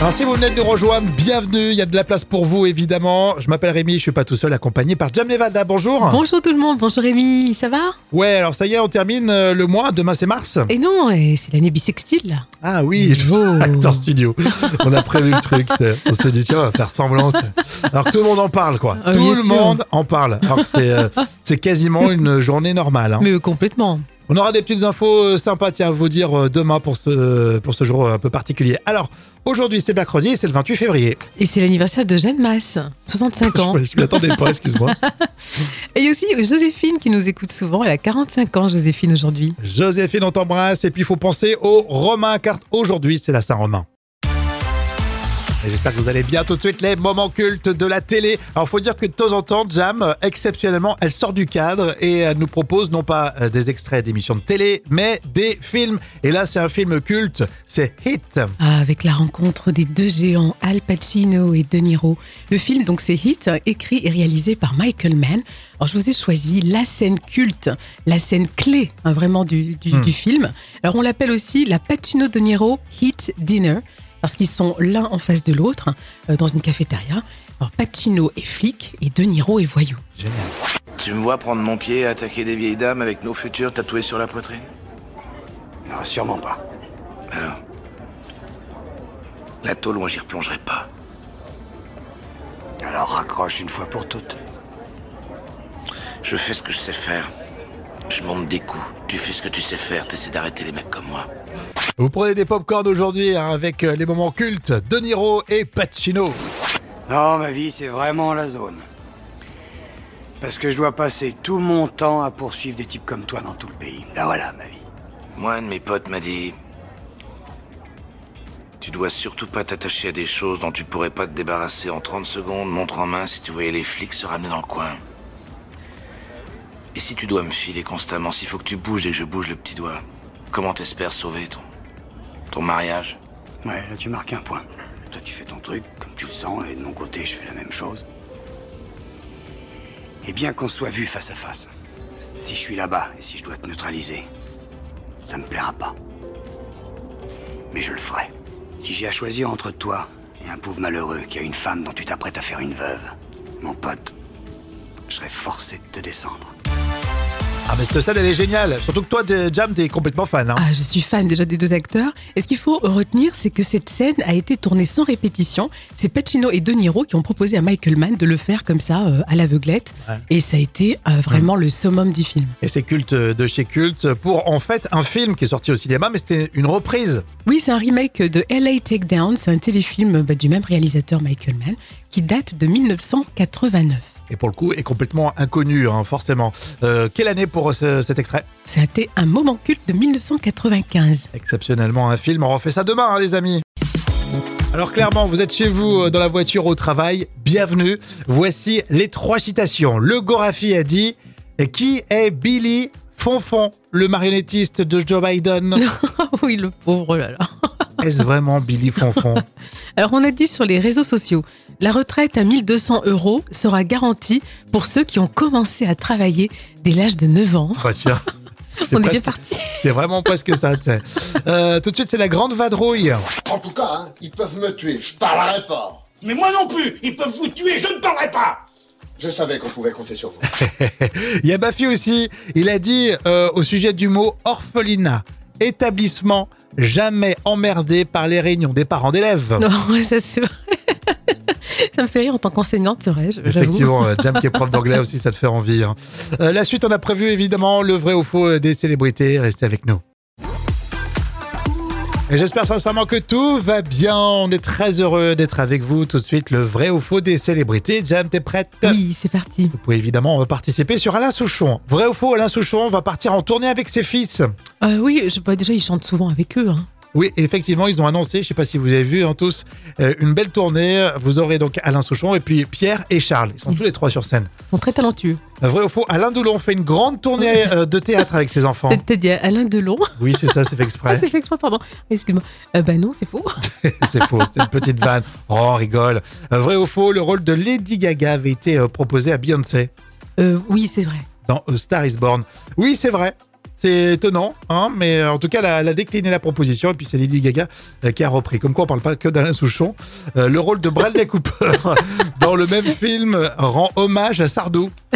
Alors si vous venez de nous rejoindre, bienvenue, il y a de la place pour vous évidemment. Je m'appelle Rémi, je suis pas tout seul, accompagné par Jam Nevada, bonjour. Bonjour tout le monde, bonjour Rémi, ça va? Ouais, alors ça y est, on termine euh, le mois, demain c'est mars. Et non, c'est l'année bissextile là. Ah oui, Oh. acteur studio. On a prévu le truc, on s'est dit tiens, on va faire semblant. Alors que tout le monde en parle quoi. Ah, tout le sûr. monde en parle. Alors que c'est euh, c'est quasiment une journée normale. hein. Mais complètement. On aura des petites infos euh, sympas tiens, à vous dire euh, demain pour ce, pour ce jour euh, un peu particulier. Alors, aujourd'hui c'est mercredi, c'est le 28 février. Et c'est l'anniversaire de Jeanne Masse, 65 ans. Je m'y attendais pas, excuse-moi. Et il y a aussi Joséphine qui nous écoute souvent, elle a 45 ans Joséphine aujourd'hui. Joséphine, on t'embrasse. Et puis, il faut penser aux Romains, car aujourd'hui, c'est la Saint-Romain. J'espère que vous allez bien tout de suite les moments cultes de la télé. Alors faut dire que de temps en temps, Jam, euh, exceptionnellement, elle sort du cadre et elle nous propose non pas euh, des extraits d'émissions de télé, mais des films. Et là, c'est un film culte, c'est Hit. Ah, avec la rencontre des deux géants, Al Pacino et De Niro. Le film, donc, c'est Hit, écrit et réalisé par Michael Mann. Alors, je vous ai choisi la scène culte, la scène clé, hein, vraiment, du, du- Hmm. du film. Alors, on l'appelle aussi la Pacino-De Niro Hit Dinner, parce qu'ils sont l'un en face de l'autre, euh, dans une cafétéria. Alors, Pacino est flic et De Niro est voyou. Génial. Tu me vois prendre mon pied et attaquer des vieilles dames avec nos futurs tatoués sur la poitrine? Non, sûrement pas. Alors La tôle, moi j'y replongerai pas. Alors raccroche une fois pour toutes. Je fais ce que je sais faire. Je monte des coups. Tu fais ce que tu sais faire, t'essaies d'arrêter les mecs comme moi. Vous prenez des pop-corn aujourd'hui hein, avec euh, les moments cultes de Niro et Pacino. Non, ma vie, c'est vraiment la zone. Parce que je dois passer tout mon temps à poursuivre des types comme toi dans tout le pays. Là voilà, ma vie. Moi, un de mes potes m'a dit. Tu dois surtout pas t'attacher à des choses dont tu pourrais pas te débarrasser en 30 secondes, montre en main si tu voyais les flics se ramener dans le coin. Et si tu dois me filer constamment, s'il faut que tu bouges et que je bouge le petit doigt, comment t'espères sauver ton. Ton mariage Ouais, là tu marques un point. Toi tu fais ton truc, comme tu le sens, et de mon côté je fais la même chose. Et bien qu'on soit vu face à face, si je suis là-bas et si je dois te neutraliser, ça me plaira pas. Mais je le ferai. Si j'ai à choisir entre toi et un pauvre malheureux qui a une femme dont tu t'apprêtes à faire une veuve, mon pote, je serai forcé de te descendre. Ah mais cette scène elle est géniale. Surtout que toi, Jam, t'es complètement fan. hein. Ah, je suis fan déjà des deux acteurs. Et ce qu'il faut retenir, c'est que cette scène a été tournée sans répétition. C'est Pacino et De Niro qui ont proposé à Michael Mann de le faire comme ça, euh, à l'aveuglette. Ouais. Et ça a été euh, vraiment le summum du film. Et c'est culte de chez culte pour en fait un film qui est sorti au cinéma, mais c'était une reprise. Oui, c'est un remake de LA Takedown. C'est un téléfilm bah, du même réalisateur Michael Mann qui date de 1989. Et pour le coup, est complètement inconnu, hein, forcément. Euh, quelle année pour ce- cet extrait? C'était un moment culte de 1995. Exceptionnellement un film. On refait ça demain, hein, les amis. Alors clairement, vous êtes chez vous, euh, dans la voiture, au travail. Bienvenue. Voici les trois citations. Le Gorafi a dit « Qui est Billy Fonfon, le marionnettiste de Joe Biden? Oui, le pauvre, là là. Est-ce vraiment Billy Fonfon Alors, on a dit sur les réseaux sociaux, la retraite à 1200 euros sera garantie pour ceux qui ont commencé à travailler dès l'âge de 9 ans. Bah, tiens, On est bien parti. C'est vraiment presque ça, tu sais. Euh, tout de suite, c'est la grande vadrouille. En tout cas, hein, ils peuvent me tuer, je parlerai pas. Mais moi non plus Ils peuvent vous tuer, je ne parlerai pas Je savais qu'on pouvait compter sur vous. Il y a Bafi aussi. Il a dit euh, au sujet du mot orphelinat, établissement jamais emmerdé par les réunions des parents d'élèves. Non, ça c'est vrai. Ça me fait rire en tant qu'enseignante, serais-je, j'avoue. Effectivement, euh, Jam qui est prof d'anglais aussi, ça te fait envie. hein. Euh, la suite, on a prévu évidemment le vrai ou faux euh, des célébrités. Restez avec nous. Et j'espère sincèrement que tout va bien. On est très heureux d'être avec vous. Tout de suite, le vrai ou faux des célébrités. Jam, t'es prête? Oui, c'est parti. Vous pouvez évidemment participer sur Alain Souchon. Vrai ou faux, Alain Souchon va partir en tournée avec ses fils. Euh, oui, je, bah, déjà, ils chantent souvent avec eux. hein. Oui, effectivement, ils ont annoncé, je ne sais pas si vous avez vu hein, tous, euh, une belle tournée. Vous aurez donc Alain Souchon et puis Pierre et Charles. Ils sont tous les trois sur scène. Ils sont très talentueux. Euh, Vrai ou faux, Alain Delon fait une grande tournée euh, de théâtre avec ses enfants. T'as dit Alain Delon? Oui, c'est ça, c'est fait Ah, exprès. c'est fait exprès, pardon. Excuse-moi. Euh, bah non, c'est faux. c'est faux, c'était une petite vanne. Oh, on rigole. Vrai ou faux, le rôle de Lady Gaga avait été proposé à Beyoncé oui, c'est vrai. dans Star is Born. Oui, c'est vrai. C'est étonnant, hein, mais euh, en tout cas, elle a, elle a décliné la proposition et puis c'est Lady Gaga euh, qui a repris. Comme quoi, on parle pas que d'Alain Souchon. Euh, le rôle de Bradley Cooper dans le même film rend hommage à Sardou.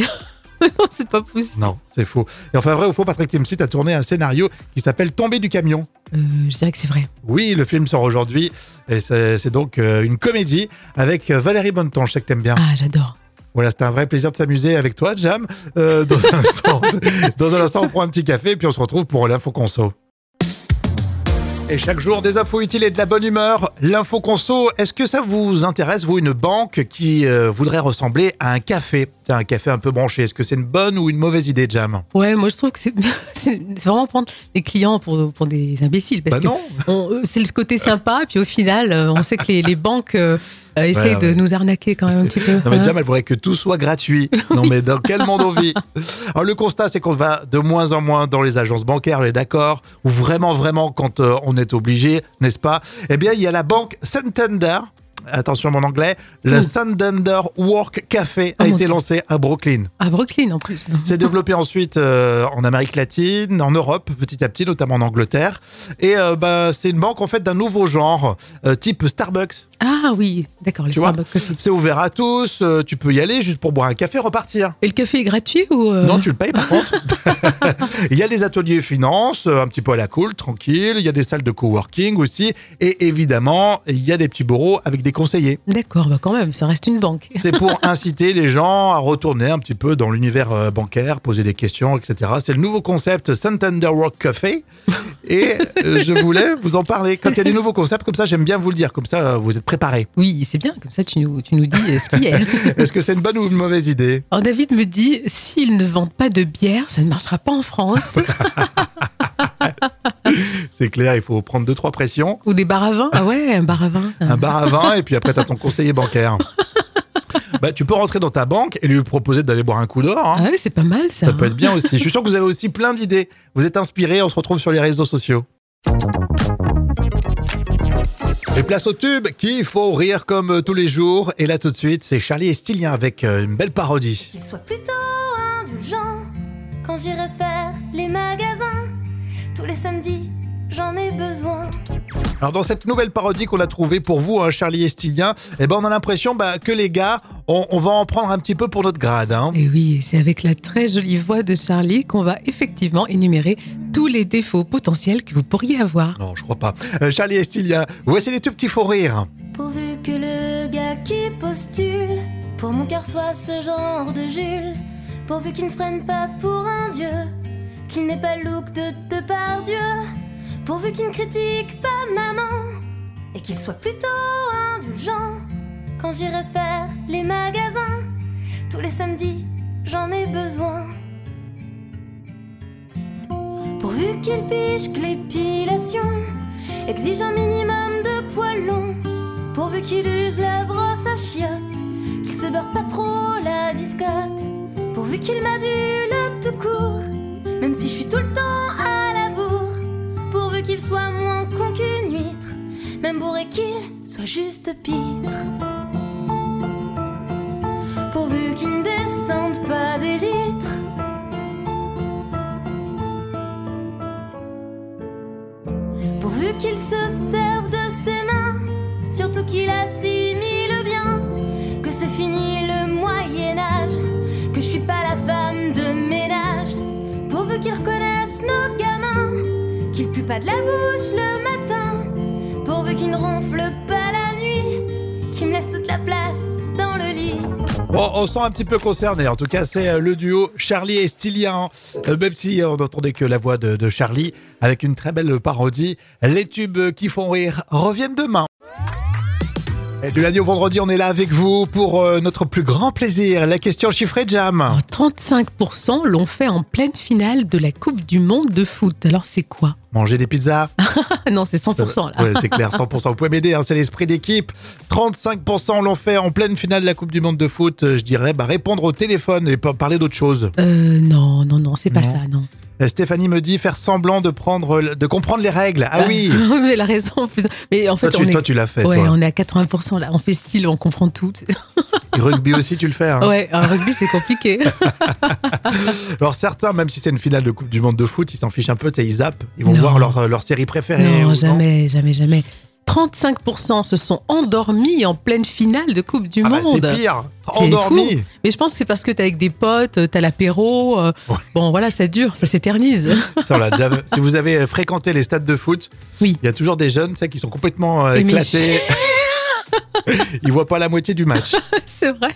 non, c'est pas possible. Non, c'est faux. Et enfin, vrai ou faux, Patrick Timsit a tourné un scénario qui s'appelle Tomber du camion. Euh, je dirais que c'est vrai. Oui, le film sort aujourd'hui et c'est c'est donc une comédie avec Valérie Bonneton. Je sais que t'aimes bien. Ah, j'adore. Voilà, c'était un vrai plaisir de s'amuser avec toi, Jam. Euh, dans, un instant, dans un instant, on prend un petit café et puis on se retrouve pour l'info conso. Et chaque jour, des infos utiles et de la bonne humeur. L'info conso, est-ce que ça vous intéresse, vous, une banque qui euh, voudrait ressembler à un café? Tiens, un café un peu branché. Est-ce que c'est une bonne ou une mauvaise idée, Jam Ouais, moi je trouve que c'est vraiment prendre les clients pour, pour des imbéciles. Parce Bah que euh, c'est le côté sympa, puis au final, euh, on sait que les, les banques euh, euh, de ouais. nous arnaquer quand même un petit peu. Non mais. Jam, elle voudrait que tout soit gratuit. Non mais dans quel monde on vit? Alors le constat, c'est qu'on va de moins en moins dans les agences bancaires, on est d'accord? Ou vraiment, vraiment, quand euh, on est obligé, n'est-ce pas? Eh bien, il y a la banque Santander. Attention mon anglais, le. Santander Work Café a Oh, été lancé à Brooklyn. À Brooklyn en plus. C'est développé ensuite euh, en Amérique latine, en Europe, petit à petit, notamment en Angleterre. Et euh, bah, c'est une banque en fait d'un nouveau genre, euh, type Starbucks. Ah oui, d'accord, les Tu vois Starbucks Coffee. C'est ouvert à tous, euh, tu peux y aller juste pour boire un café, repartir. Et le café est gratuit ou euh, Non, tu le payes par contre. Il y a des ateliers finance, euh, un petit peu à la cool, tranquille. Il y a des salles de coworking aussi. Et évidemment, il y a des petits bureaux avec des conseillers. D'accord, bah quand même, ça reste une banque. C'est pour inciter les gens à retourner un petit peu dans l'univers bancaire, poser des questions, etc. C'est le nouveau concept Santander Work Café. Et je voulais vous en parler. Quand il y a des nouveaux concepts comme ça, j'aime bien vous le dire. Comme ça, vous êtes préparés. Oui, c'est bien, comme ça tu nous, tu nous dis euh, ce qui est. Est-ce que c'est une bonne ou une mauvaise idée? Alors David me dit, s'ils ne vendent pas de bière, ça ne marchera pas en France. C'est clair, il faut prendre deux, trois pressions. ou des bars à vin. Ah ouais, un bar à vin. un bar à vin et puis après t'as ton conseiller bancaire. Bah, tu peux rentrer dans ta banque et lui proposer d'aller boire un coup d'or. hein. Ah ouais, c'est pas mal ça. Ça peut être bien aussi. Je suis sûr que vous avez aussi plein d'idées. Vous êtes inspirés, on se retrouve sur les réseaux sociaux. Et place au tube qu'il faut rire comme euh, tous les jours. Et là tout de suite, c'est Charlie Estilien avec euh, une belle parodie. Qu'il soit plutôt indulgent quand j'irai faire les magasins. Tous les samedis, j'en ai besoin. Alors dans cette nouvelle parodie qu'on a trouvée pour vous, hein, Charlie Estilien, eh ben on a l'impression bah, que les gars, on, on va en prendre un petit peu pour notre grade. hein. Et oui, et c'est avec la très jolie voix de Charlie qu'on va effectivement énumérer tous les défauts potentiels que vous pourriez avoir. Non, je crois pas. Euh, Charlie Estilien, voici les tubes qu'il faut rire. Pourvu que le gars qui postule pour mon cœur soit ce genre de Jules. Pourvu qu'il ne se prenne pas pour un dieu, qu'il n'ait pas le look de Depardieu. Pourvu qu'il ne critique pas maman et qu'il soit plutôt indulgent quand j'irai faire les magasins. Tous les samedis, j'en ai besoin. Pourvu qu'il piche que l'épilation exige un minimum de poils longs. Pourvu qu'il use la brosse à chiottes, qu'il se beurre pas trop la biscotte. Pourvu qu'il m'adule tout court, même si je suis tout le temps à la bourre. Pourvu qu'il soit moins con qu'une huître, même bourré qu'il soit juste pitre. Pourvu qu'il ne qu'il se serve de ses mains, surtout qu'il assimile bien que c'est fini le Moyen-Âge, que je suis pas la femme de ménage. Pourvu qu'il reconnaisse nos gamins, qu'il pue pas de la bouche On sent un petit peu concerné. En tout cas, c'est euh, le duo Charlie et Stilian. Euh, même on n'entendait que la voix de, de Charlie, avec une très belle parodie. Les tubes qui font rire reviennent demain. Et du lundi au vendredi, on est là avec vous pour euh, notre plus grand plaisir, la question chiffrée Jam. Alors, 35% l'ont fait en pleine finale de la Coupe du Monde de foot. Alors c'est quoi? Manger des pizzas non, c'est 100% là. Ouais, c'est clair, 100%. Vous pouvez m'aider, hein, c'est l'esprit d'équipe. 35% l'ont fait en pleine finale de la Coupe du Monde de foot. Euh, Je dirais bah, répondre au téléphone et parler d'autre chose. Euh, non, non, non, c'est pas Non. ça, non. Euh, Stéphanie me dit faire semblant de prendre, de comprendre les règles. Ah oui. Mais elle a raison. Mais en fait, Toi, on tu, est... toi, tu l'as fait. ouais, toi. on est à 80% là. On fait style, on comprend tout. Et rugby aussi, tu le fais. hein. Ouais, un rugby, c'est compliqué. Alors certains, même si c'est une finale de Coupe du Monde de foot, ils s'en fichent un peu, ils zappent, ils vont Non. Voir leur, leur série préférée. non, ou- jamais, jamais, jamais. 35% se sont endormis en pleine finale de Coupe du Ah bah, Monde. c'est pire, C'est endormi. Mais je pense que c'est parce que t'es avec des potes, t'as l'apéro. euh, Ouais. Bon, voilà, ça dure, ça s'éternise. Si vous avez fréquenté les stades de foot, Oui. il y a toujours des jeunes qui sont complètement euh, éclatés. ils voient pas la moitié du match. c'est vrai.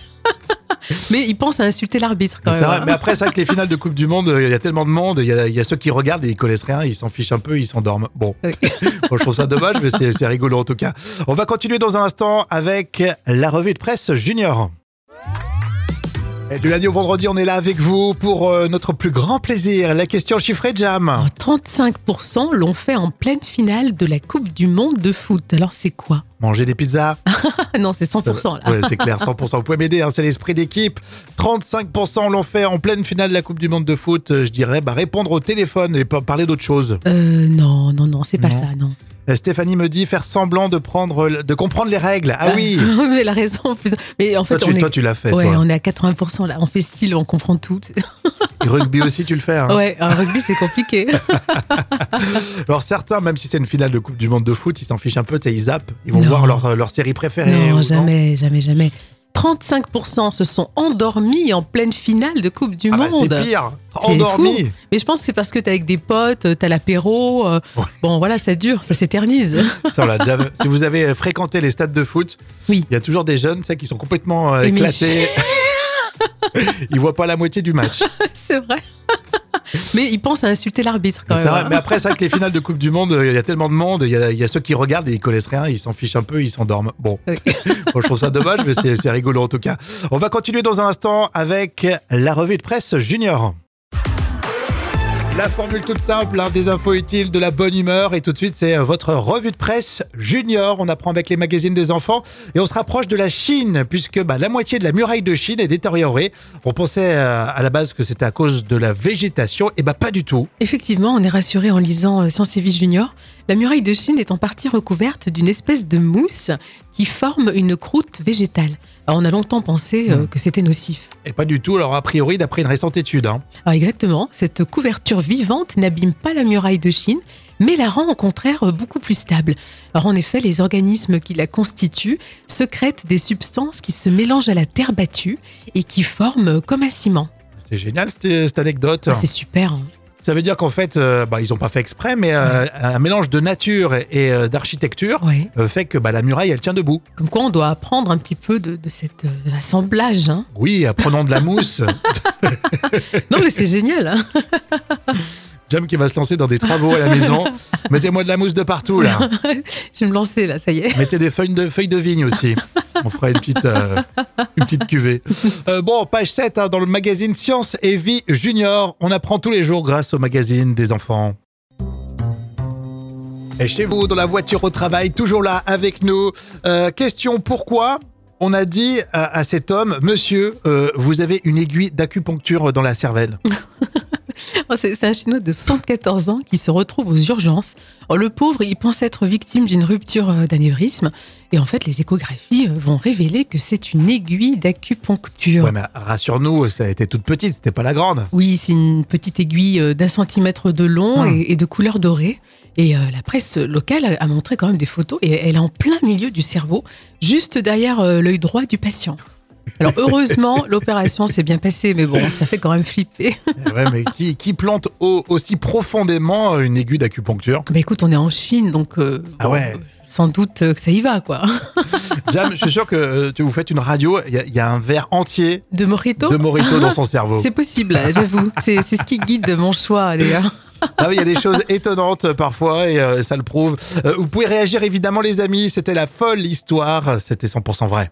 Mais ils pensent à insulter l'arbitre quand C'est même. vrai, hein. mais après, c'est vrai que les finales de Coupe du Monde, il y a tellement de monde, il y a, il y a ceux qui regardent et ils connaissent rien, ils s'en fichent un peu, ils s'endorment. Bon, Oui. Bon, je trouve ça dommage, mais c'est rigolo en tout cas. On va continuer dans un instant avec la revue de presse junior. Et du lundi au vendredi, on est là avec vous pour euh, notre plus grand plaisir, la question chiffrée Jam. Alors, 35% l'ont fait en pleine finale de la Coupe du Monde de foot. Alors c'est quoi? Manger des pizzas? Non, c'est 100% là. Ouais, c'est clair, 100%. Vous pouvez m'aider, hein, c'est l'esprit d'équipe. 35% l'ont fait en pleine finale de la Coupe du Monde de foot. Euh, Je dirais bah, répondre au téléphone et pas parler d'autre chose. Euh, non, non, non, c'est pas Non. ça, non. Euh, Stéphanie me dit faire semblant de prendre, de comprendre les règles. Ah oui. mais elle a raison. Mais en fait, Toi, tu, on est. toi, tu l'as fait. ouais, toi. on est à 80% là. On fait style, on comprend tout. Et rugby aussi, tu le fais. hein. Ouais, un rugby, c'est compliqué. Alors certains, même si c'est une finale de Coupe du Monde de foot, ils s'en fichent un peu, ils zappent, ils vont Non. voir leur, leur série préférée. non, jamais, jamais, jamais. 35% se sont endormis en pleine finale de Coupe du Ah bah, Monde. c'est pire, C'est endormi. fou. Mais je pense que c'est parce que t'es avec des potes, t'as l'apéro. euh, Ouais. Bon, voilà, ça dure, ça s'éternise. Si vous avez fréquenté les stades de foot, Oui. il y a toujours des jeunes qui sont complètement euh, éclatés. ils voient pas la moitié du match. c'est vrai. Mais ils pensent à insulter l'arbitre quand même. vrai, hein. mais après, c'est vrai que les finales de Coupe du Monde, il y a tellement de monde, il y a, il y a ceux qui regardent et ils connaissent rien, ils s'en fichent un peu, ils s'endorment. Bon, Oui. Bon, je trouve ça dommage, mais c'est rigolo en tout cas. On va continuer dans un instant avec la revue de presse junior. La formule toute simple, des infos utiles, de la bonne humeur. Et tout de suite, c'est euh, votre revue de presse junior. On apprend avec les magazines des enfants. Et on se rapproche de la Chine, puisque bah, la moitié de la muraille de Chine est détériorée. On pensait euh, à la base que c'était à cause de la végétation. Et bah pas du tout. Effectivement, on est rassuré en lisant euh, Science et Vie Junior. La muraille de Chine est en partie recouverte d'une espèce de mousse qui forme une croûte végétale. Alors, on a longtemps pensé euh, que c'était nocif. Et pas du tout. Alors a priori, d'après une récente étude. hein. Alors exactement, cette couverture vivante n'abîme pas la muraille de Chine, mais la rend au contraire beaucoup plus stable. Alors en effet, les organismes qui la constituent secrètent des substances qui se mélangent à la terre battue et qui forment comme un ciment. C'est génial cette, cette anecdote. Ah, c'est super. hein. Ça veut dire qu'en fait, euh, bah, ils n'ont pas fait exprès, mais euh, un mélange de nature et euh, d'architecture Ouais. fait que bah, la muraille, elle tient debout. Comme quoi, on doit apprendre un petit peu de, de cet assemblage. hein. Oui, apprenons de la mousse. Non, mais c'est génial. hein. Jam qui va se lancer dans des travaux à la maison. Mettez-moi de la mousse de partout, là. Je vais me lancer là, ça y est. Mettez des feuilles de, feuilles de vigne aussi. On fera une petite, euh, cuvée. Euh, bon, page 7, hein, dans le magazine Science et Vie Junior. On apprend tous les jours grâce au magazine des enfants. Et chez vous, dans la voiture au travail, toujours là avec nous. Euh, question pourquoi on a dit à, à cet homme, monsieur, vous avez une aiguille d'acupuncture dans la cervelle? Oh, C'est un Chinois de 74 ans qui se retrouve aux urgences. Oh, le pauvre, il pense être victime d'une rupture euh, d'anévrisme. Et en fait, les échographies euh, vont révéler que c'est une aiguille d'acupuncture. Ouais, mais rassure-nous, ça a été toute petite, c'était pas la grande. Oui, c'est une petite aiguille euh, d'un centimètre de long Hmm. et, de couleur dorée. Et la presse locale a, montré quand même des photos et elle est en plein milieu du cerveau, juste derrière l'œil droit du patient. Alors heureusement, l'opération s'est bien passée, mais bon, ça fait quand même flipper. Ouais, mais qui, qui plante au- aussi profondément une aiguille d'acupuncture Bah écoute, on est en Chine, donc euh, Ah bon, ouais. sans doute que ça y va, quoi. Jam, je suis sûr que euh, tu vous faites une radio, il y, a- il y a un verre entier De Morito de Morito dans son cerveau. C'est possible, j'avoue. C'est ce qui guide mon choix, d'ailleurs. Ah oui, il y a des choses étonnantes parfois et euh, ça le prouve. Euh, vous pouvez réagir évidemment les amis, c'était la folle histoire, c'était 100% vrai.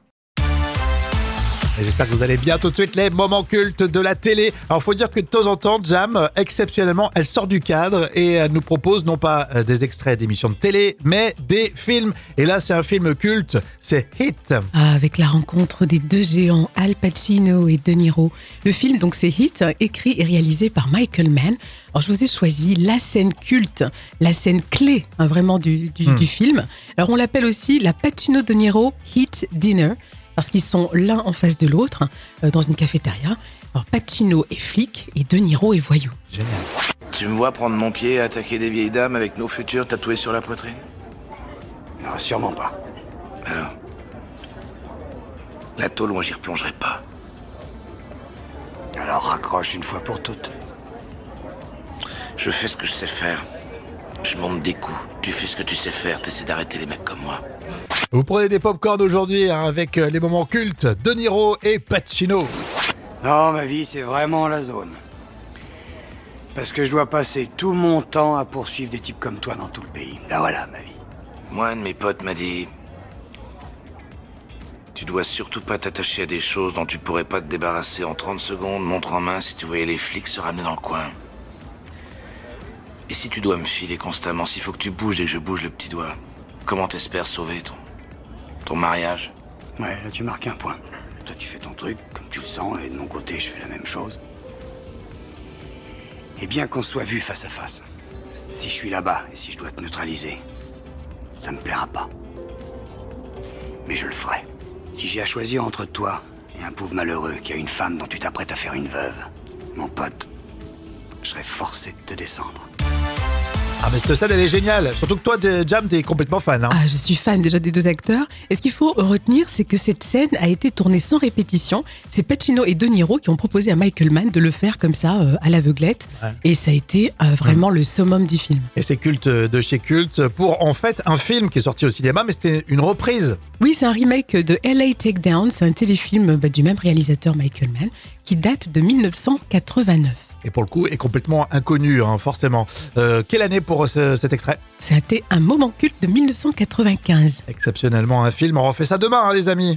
Et J'espère que vous allez bien. Tout de suite, les moments cultes de la télé. Alors, faut dire que de temps en temps, Jam, euh, exceptionnellement, elle sort du cadre et elle nous propose non pas euh, des extraits d'émissions de télé, mais des films. Et là, c'est un film culte, c'est Hit. Ah, avec la rencontre des deux géants, Al Pacino et De Niro. Le film, donc, c'est Hit, écrit et réalisé par Michael Mann. Alors, je vous ai choisi la scène culte, la scène clé, hein, vraiment, du, du, Hmm. du film. Alors, on l'appelle aussi la Pacino-De Niro Hit Dinner. Parce qu'ils sont l'un en face de l'autre euh, dans une cafétéria. Alors Pacino est flic et De Niro est voyou. Génial. Tu me vois prendre mon pied et attaquer des vieilles dames avec nos futurs tatoués sur la poitrine? Non, sûrement pas. Alors La tôle, moi j'y replongerai pas. Alors raccroche une fois pour toutes. Je fais ce que je sais faire. Je monte des coups. Tu fais ce que tu sais faire, t'essaies d'arrêter les mecs comme moi. Vous prenez des pop-corn aujourd'hui hein, avec euh, les moments cultes De Niro et Pacino. Non, ma vie, c'est vraiment la zone. Parce que je dois passer tout mon temps à poursuivre des types comme toi dans tout le pays. Là voilà, ma vie. Moi, un de mes potes m'a dit Tu dois surtout pas t'attacher à des choses dont tu pourrais pas te débarrasser en 30 secondes, montre en main si tu voyais les flics se ramener dans le coin. Et si tu dois me filer constamment, s'il faut que tu bouges et que je bouge le petit doigt, comment t'espères sauver ton. ton mariage? Ouais, là tu marques un point. Toi tu fais ton truc comme tu le sens, et de mon côté je fais la même chose. Et bien qu'on soit vu face à face, si je suis là-bas et si je dois te neutraliser, ça me plaira pas. Mais je le ferai. Si j'ai à choisir entre toi et un pauvre malheureux qui a une femme dont tu t'apprêtes à faire une veuve, mon pote, je serai forcé de te descendre. Ah mais cette scène elle est géniale. Surtout que toi t'es- Jam t'es complètement fan. Hein. Ah, je suis fan déjà des deux acteurs. Et ce qu'il faut retenir, c'est que cette scène a été tournée sans répétition. C'est Pacino et De Niro qui ont proposé à Michael Mann de le faire comme ça, euh, à l'aveuglette. Ouais. Et ça a été euh, vraiment le summum du film. Et c'est culte de chez culte pour en fait un film qui est sorti au cinéma mais c'était une reprise. Oui, c'est un remake de LA Takedown. C'est un téléfilm bah, du même réalisateur Michael Mann qui date de 1989. Et pour le coup est complètement inconnu hein, forcément. Euh, quelle année pour ce- cet extrait? C'était un moment culte de 1995. Exceptionnellement un film. On refait ça demain hein, les amis.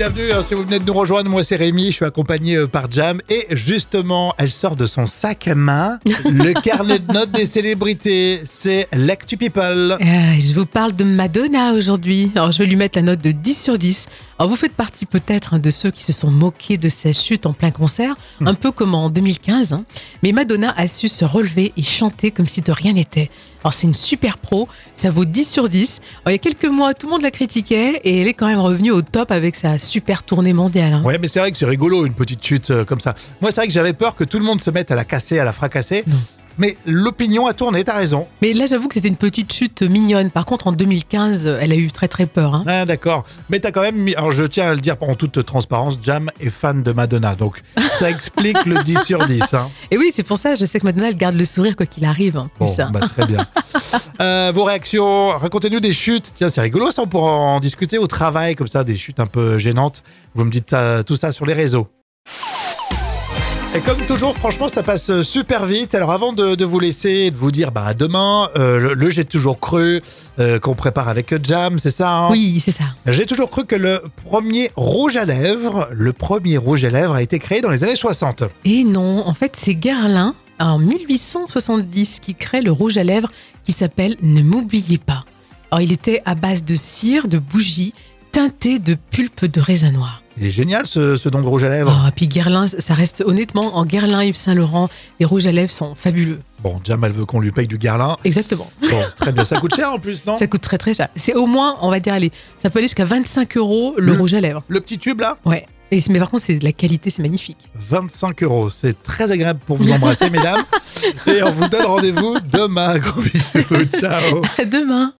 Bienvenue hein, si vous venez de nous rejoindre. Moi c'est Rémi, je suis accompagné euh, par Jam et justement elle sort de son sac à main le carnet de notes des célébrités. C'est l'actu people. Euh, je vous parle de Madonna aujourd'hui. Alors, je vais lui mettre la note de 10 sur 10. Alors, vous faites partie peut-être hein, de ceux qui se sont moqués de sa chute en plein concert, un peu comme en 2015. hein. Mais Madonna a su se relever et chanter comme si de rien n'était. Alors, c'est une super pro. Ça vaut 10 sur 10. Alors, il y a quelques mois, tout le monde la critiquait et elle est quand même revenue au top avec sa super tournée mondiale. hein. Ouais, mais c'est vrai que c'est rigolo une petite chute euh, comme ça. Moi, c'est vrai que j'avais peur que tout le monde se mette à la casser, à la fracasser. Non. Mais l'opinion a tourné, t'as raison. Mais là, j'avoue que c'était une petite chute mignonne. Par contre, en 2015, elle a eu très très peur. hein. Ah, d'accord. Mais t'as quand même mis. Alors, je tiens à le dire en toute transparence, Jam est fan de Madonna. Donc, ça explique le 10 sur 10. Hein. Et oui, c'est pour ça, je sais que Madonna, elle garde le sourire quoi qu'il arrive. hein, Bon, ça. bah, très bien. Euh, vos réactions, racontez-nous des chutes. Tiens, c'est rigolo, ça, on pourra en discuter au travail, comme ça, des chutes un peu gênantes. Vous me dites tout ça sur les réseaux. Et comme toujours, franchement, ça passe super vite. Alors, avant de, de vous laisser et de vous dire, bah, à demain, euh, le, le J'ai toujours cru euh, qu'on prépare avec Jam, c'est ça hein? Oui, c'est ça. J'ai toujours cru que le premier rouge à lèvres, le premier rouge à lèvres a été créé dans les années 60. Et non, en fait, c'est Guerlain, en 1870, qui crée le rouge à lèvres qui s'appelle Ne m'oubliez pas. Alors, il était à base de cire, de bougies, teinté de pulpe de raisin noir. Il est génial ce, ce don de rouge à lèvres. Oh, et puis Guerlain, ça reste honnêtement, en Guerlain Yves Saint Laurent, les rouges à lèvres sont fabuleux. Bon, Jam, elle veut qu'on lui paye du garlin. Exactement. Bon, très bien. Ça coûte cher en plus, non Ça coûte très très cher. C'est au moins, on va dire, allez, ça peut aller jusqu'à 25 euros le Le- rouge à lèvres. Le petit tube là Ouais. Et, mais par contre, c'est de la qualité, c'est magnifique. 25 euros. C'est très agréable pour vous embrasser, mesdames. Et on vous donne rendez-vous demain. Gros bisous. Ciao. À demain.